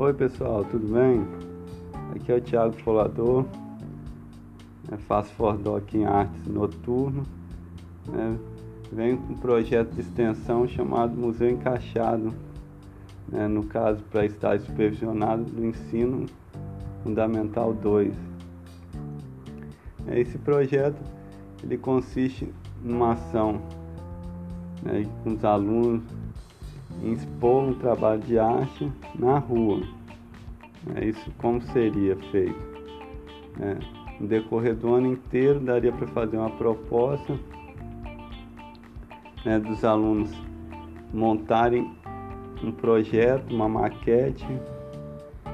Oi pessoal, tudo bem? Aqui é o Thiago Folador, é, faço Fordoc em Artes Noturno. Né? Venho com um projeto de extensão chamado Museu Encaixado, né? no caso para estar supervisionado do ensino fundamental 2. Esse projeto ele consiste numa ação né, com os alunos em expor um trabalho de arte na rua. É isso como seria feito. Né? No decorrer do ano inteiro daria para fazer uma proposta né, dos alunos montarem um projeto, uma maquete,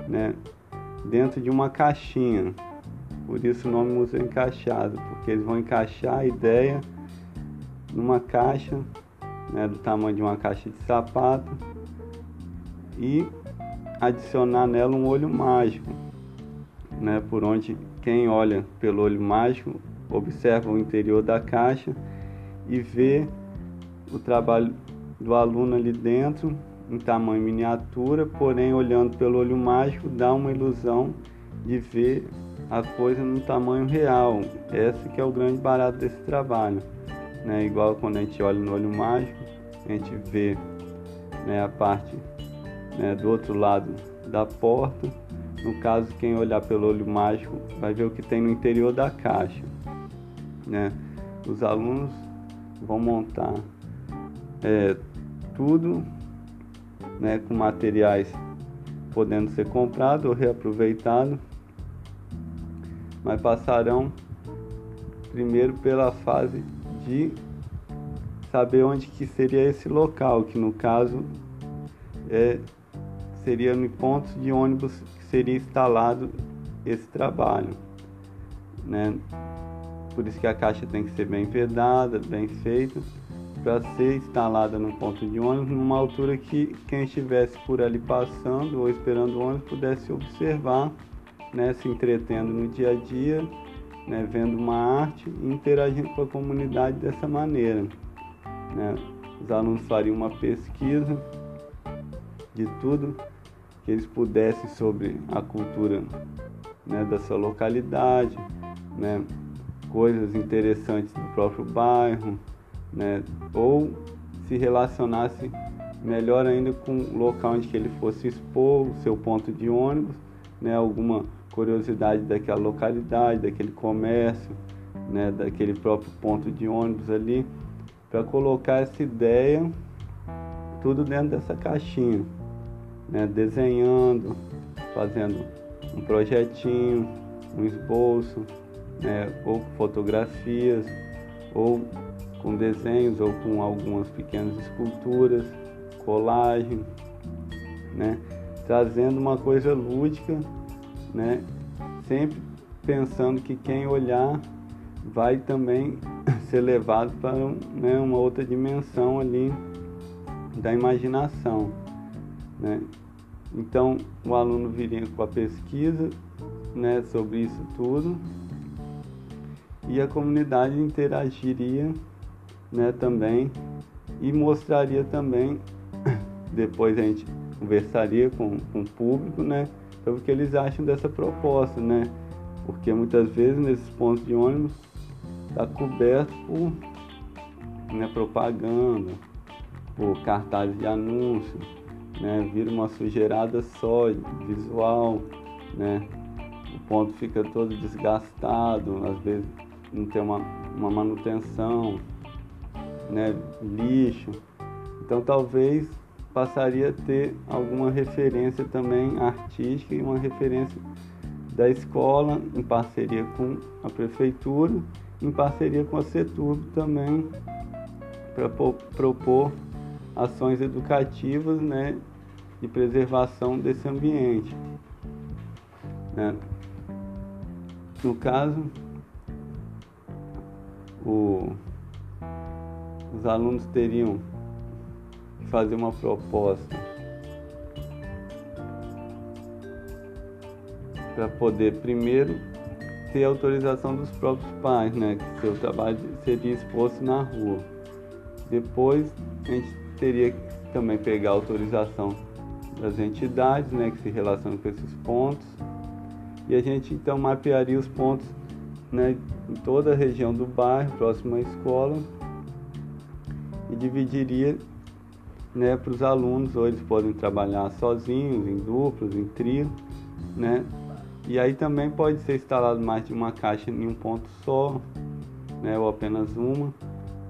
né, dentro de uma caixinha. Por isso o nome Museu Encaixado, porque eles vão encaixar a ideia numa caixa né, do tamanho de uma caixa de sapato e adicionar nela um olho mágico, né, por onde quem olha pelo olho mágico observa o interior da caixa e vê o trabalho do aluno ali dentro em tamanho miniatura, porém olhando pelo olho mágico dá uma ilusão de ver a coisa no tamanho real. Esse que é o grande barato desse trabalho né? Igual quando a gente olha no olho mágico, a gente vê né, a parte né, do outro lado da porta. No caso, quem olhar pelo olho mágico vai ver o que tem no interior da caixa. Né? Os alunos vão montar é, tudo né, com materiais podendo ser comprado ou reaproveitado, mas passarão primeiro pela fase de saber onde que seria esse local, que no caso é, seria no ponto de ônibus que seria instalado esse trabalho. Né? Por isso que a caixa tem que ser bem vedada, bem feita, para ser instalada no ponto de ônibus, numa altura que quem estivesse por ali passando ou esperando o ônibus pudesse observar, né, se entretendo no dia a dia né, vendo uma arte e interagindo com a comunidade dessa maneira. Né? Os alunos fariam uma pesquisa de tudo que eles pudessem sobre a cultura né, da sua localidade, né, coisas interessantes do próprio bairro, né, ou se relacionasse melhor ainda com o local onde ele fosse expor o seu ponto de ônibus, né, alguma curiosidade daquela localidade, daquele comércio, né, daquele próprio ponto de ônibus ali, para colocar essa ideia tudo dentro dessa caixinha, né, desenhando, fazendo um projetinho, um esboço, né, ou fotografias, ou com desenhos, ou com algumas pequenas esculturas, colagem, né, trazendo uma coisa lúdica né? Sempre pensando que quem olhar vai também ser levado para né, uma outra dimensão ali da imaginação, né? Então o aluno viria com a pesquisa, né, sobre isso tudo e a comunidade interagiria, né, também e mostraria também depois a gente conversaria com, com o público, né, sobre o que eles acham dessa proposta, né? Porque muitas vezes nesses pontos de ônibus está coberto por né, propaganda, por cartazes de anúncio, né? Vira uma sujeirada só, visual, né? O ponto fica todo desgastado, às vezes não tem uma, uma manutenção, né? Lixo. Então talvez passaria a ter alguma referência também artística e uma referência da escola em parceria com a prefeitura, em parceria com a CETURB também, para propor ações educativas né, de preservação desse ambiente. Né? No caso, o, os alunos teriam fazer uma proposta para poder primeiro ter autorização dos próprios pais, né, que seu trabalho seria exposto na rua. Depois a gente teria que também pegar autorização das entidades né, que se relacionam com esses pontos. E a gente então mapearia os pontos né, em toda a região do bairro, próximo à escola, e dividiria né, para os alunos, ou eles podem trabalhar sozinhos, em duplos, em trio, né? E aí também pode ser instalado mais de uma caixa em um ponto só, né, ou apenas uma,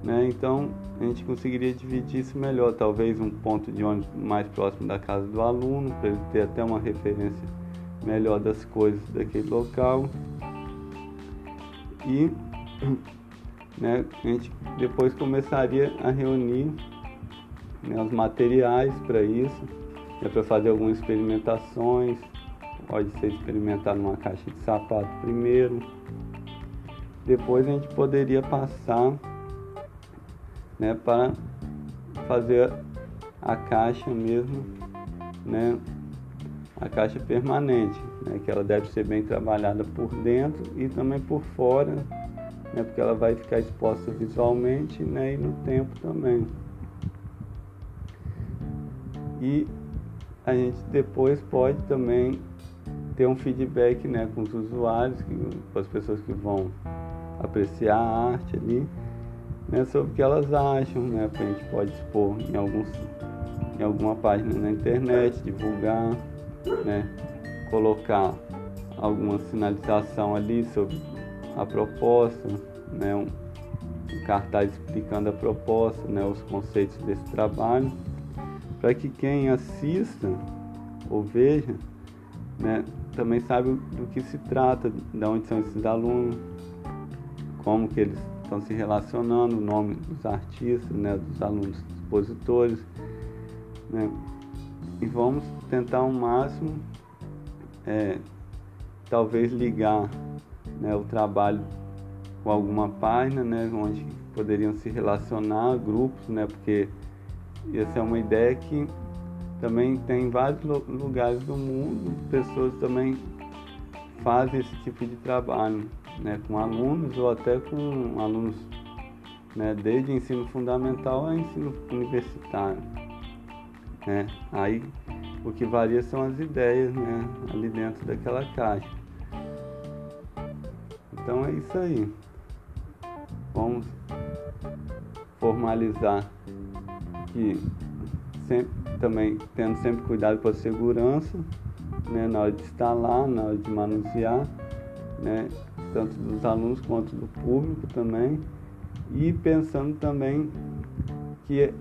né? Então a gente conseguiria dividir isso melhor, talvez um ponto de ônibus mais próximo da casa do aluno, para ele ter até uma referência melhor das coisas daquele local. E né, a gente depois começaria a reunir né, os materiais para isso, né, para fazer algumas experimentações. Pode ser experimentar numa caixa de sapato primeiro. Depois a gente poderia passar né, para fazer a caixa mesmo, né, a caixa permanente, né, que ela deve ser bem trabalhada por dentro e também por fora, né, porque ela vai ficar exposta visualmente né, e no tempo também. E a gente depois pode também ter um feedback né, com os usuários, com as pessoas que vão apreciar a arte ali, né, sobre o que elas acham, né, a gente pode expor em, alguns, em alguma página na internet, divulgar, né, colocar alguma sinalização ali sobre a proposta, né, um, um cartaz explicando a proposta, né, os conceitos desse trabalho para que quem assista ou veja né, também saiba do que se trata, de onde são esses alunos, como que eles estão se relacionando, o nome dos artistas, né, dos alunos expositores. Né, e vamos tentar ao máximo, é, talvez ligar né, o trabalho com alguma página, né, onde poderiam se relacionar grupos, né, porque essa é uma ideia que também tem em vários lugares do mundo, pessoas também fazem esse tipo de trabalho, né, com alunos ou até com alunos né, desde ensino fundamental a ensino universitário. Né? Aí o que varia são as ideias né, ali dentro daquela caixa. Então é isso aí. Vamos formalizar que sempre, também tendo sempre cuidado com a segurança, né, na hora de instalar, na hora de manusear, né, tanto dos alunos quanto do público também, e pensando também que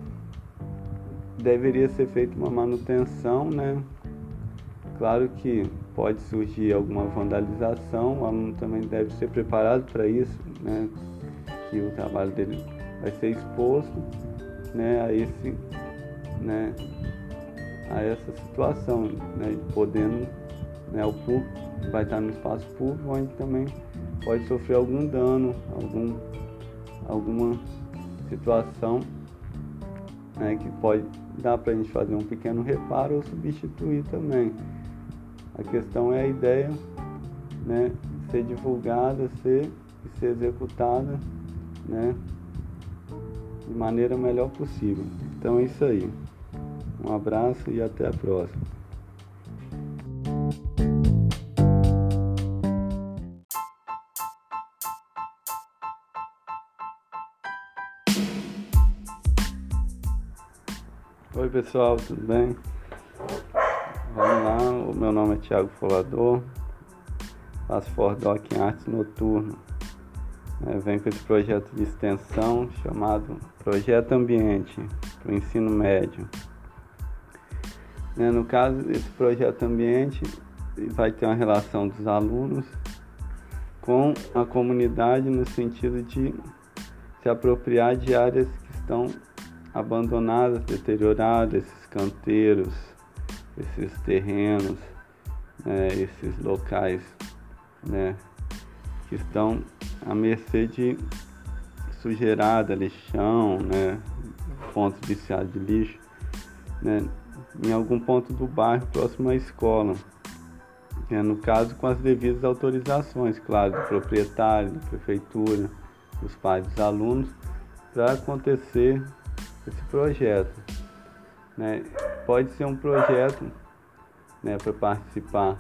deveria ser feita uma manutenção, né? Claro que pode surgir alguma vandalização, o aluno também deve ser preparado para isso, né? Que o trabalho dele vai ser exposto né, a esse né, a essa situação, né, podendo né, o público vai estar no espaço público onde também pode sofrer algum dano, algum, alguma situação né, que pode dar para a gente fazer um pequeno reparo ou substituir também. A questão é a ideia né, ser divulgada, ser, ser executada, né, de maneira melhor possível. Então é isso aí. Um abraço e até a próxima. Oi pessoal, tudo bem? Vamos lá, o meu nome é Thiago Folador, faço Fordoc em Artes Noturno. É, vem com esse projeto de extensão chamado Projeto Ambiente para o ensino médio. É, no caso, esse projeto ambiente vai ter uma relação dos alunos com a comunidade no sentido de se apropriar de áreas que estão abandonadas, deterioradas, esses canteiros, esses terrenos, né, esses locais né, que estão à mercê de sujeirada, lixão, né, pontos viciados de lixo, né, em algum ponto do bairro próximo à escola. É, no caso, com as devidas autorizações, claro, do proprietário, da prefeitura, dos pais dos alunos, para acontecer esse projeto. Né? pode ser um projeto né, para participar,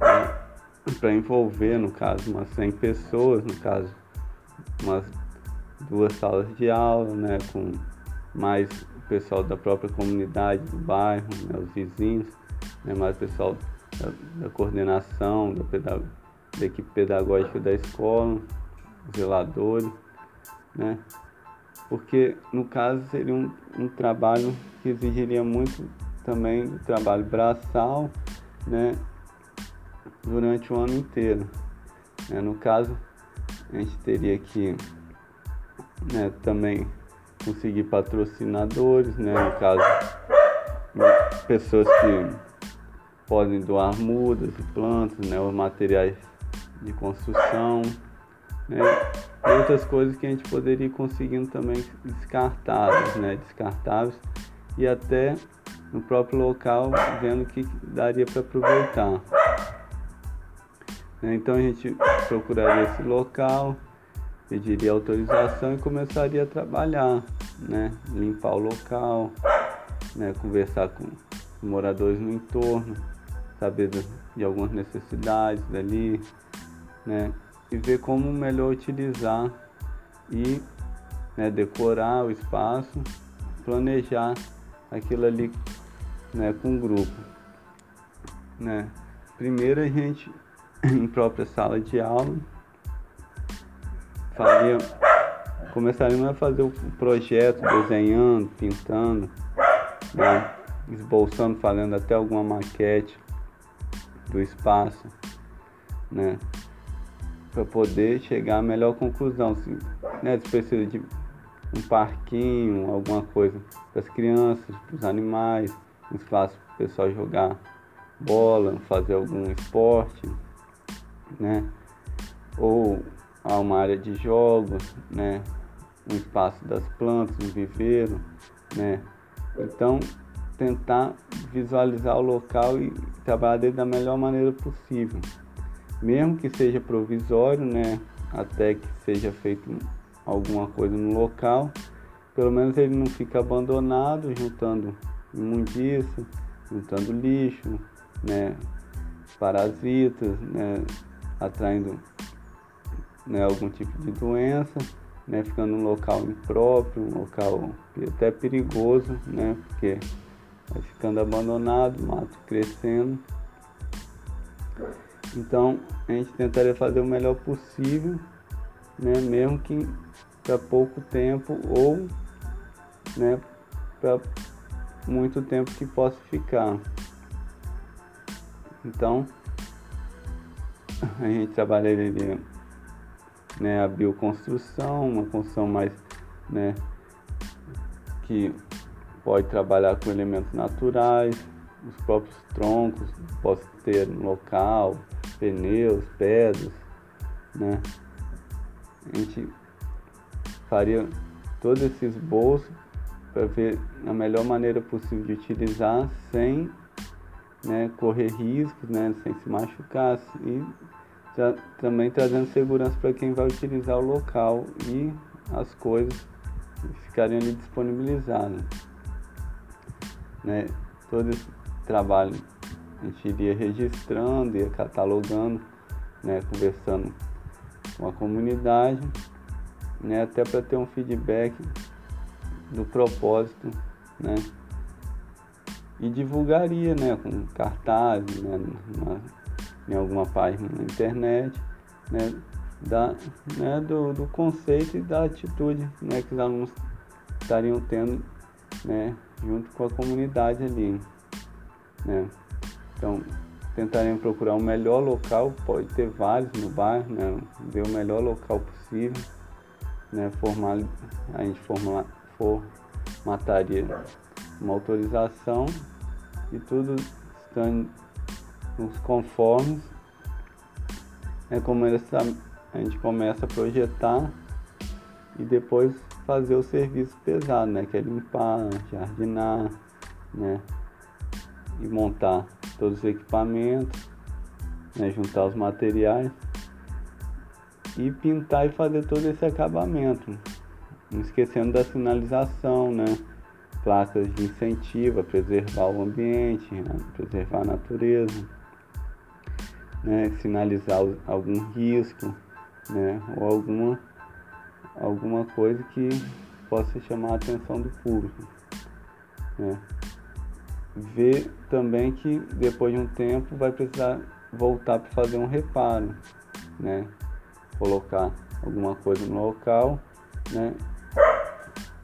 né, para envolver, no caso, umas 100 pessoas, no caso, umas duas salas de aula, né, com mais pessoal da própria comunidade do bairro, né, os vizinhos, né, mais o pessoal da, da coordenação, da, pedag da equipe pedagógica da escola, zeladores, né, porque no caso seria um, um trabalho que exigiria muito também do trabalho braçal, né, durante o ano inteiro. Né? No caso, a gente teria que né, também conseguir patrocinadores, né, no caso, pessoas que podem doar mudas e plantas, né, os materiais de construção, né, e outras coisas que a gente poderia ir conseguindo também descartáveis, né, descartáveis. E até no próprio local vendo que daria para aproveitar. Então a gente procuraria esse local, pediria autorização e começaria a trabalhar, né? limpar o local, né? conversar com moradores no entorno, saber de algumas necessidades dali, né? e ver como melhor utilizar e né, decorar o espaço, planejar aquilo ali né, com o grupo. Né? Primeiro a gente, em própria sala de aula, faria, começaríamos a fazer o projeto, desenhando, pintando, né, esboçando, fazendo até alguma maquete do espaço, né, para poder chegar à melhor conclusão, se, né, se precisa de um parquinho, alguma coisa para as crianças, para os animais, um espaço para o pessoal jogar bola, fazer algum esporte, né? Ou a uma área de jogos, né? um espaço das plantas, um viveiro, né? Então, tentar visualizar o local e trabalhar dele da melhor maneira possível. Mesmo que seja provisório, né? Até que seja feito alguma coisa no local, pelo menos ele não fica abandonado, juntando imundícia, juntando lixo, né? Parasitas, né? Atraindo né, algum tipo de doença, né, ficando um local impróprio, um local até perigoso, né, porque vai ficando abandonado, mato crescendo. Então a gente tentaria fazer o melhor possível, né, mesmo que para pouco tempo ou né, para muito tempo que possa ficar. Então a gente trabalharia né, a bioconstrução, uma construção mais né, que pode trabalhar com elementos naturais, os próprios troncos, pode ter no local, pneus, pedras, né? A gente faria todos esses bolsos para ver a melhor maneira possível de utilizar sem né, correr riscos, né, sem se machucar e já, também trazendo segurança para quem vai utilizar o local e as coisas ficarem ali disponibilizadas. Né? Todo esse trabalho a gente iria registrando, ia catalogando, né? conversando com a comunidade, né? até para ter um feedback do propósito, né? E divulgaria, né, com cartazes, né, em alguma página na internet, né, da, né, do, do conceito e da atitude né, que os alunos estariam tendo né, junto com a comunidade ali. Né. Então, tentarem procurar o melhor local, pode ter vários no bairro, né, ver o melhor local possível, né, formar, a gente formar, formataria uma autorização e tudo estando nos conformes. É como essa, a gente começa a projetar e depois fazer o serviço pesado, né? Que é limpar, jardinar, né? E montar todos os equipamentos, né? juntar os materiais e pintar e fazer todo esse acabamento. Não esquecendo da sinalização, né? placas de incentivo preservar o ambiente, a preservar a natureza, né, sinalizar algum risco, né, ou alguma, alguma coisa que possa chamar a atenção do público. Né. Ver também que depois de um tempo vai precisar voltar para fazer um reparo, né, colocar alguma coisa no local, né,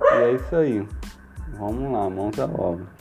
e é isso aí. Vamos lá, mãos à obra.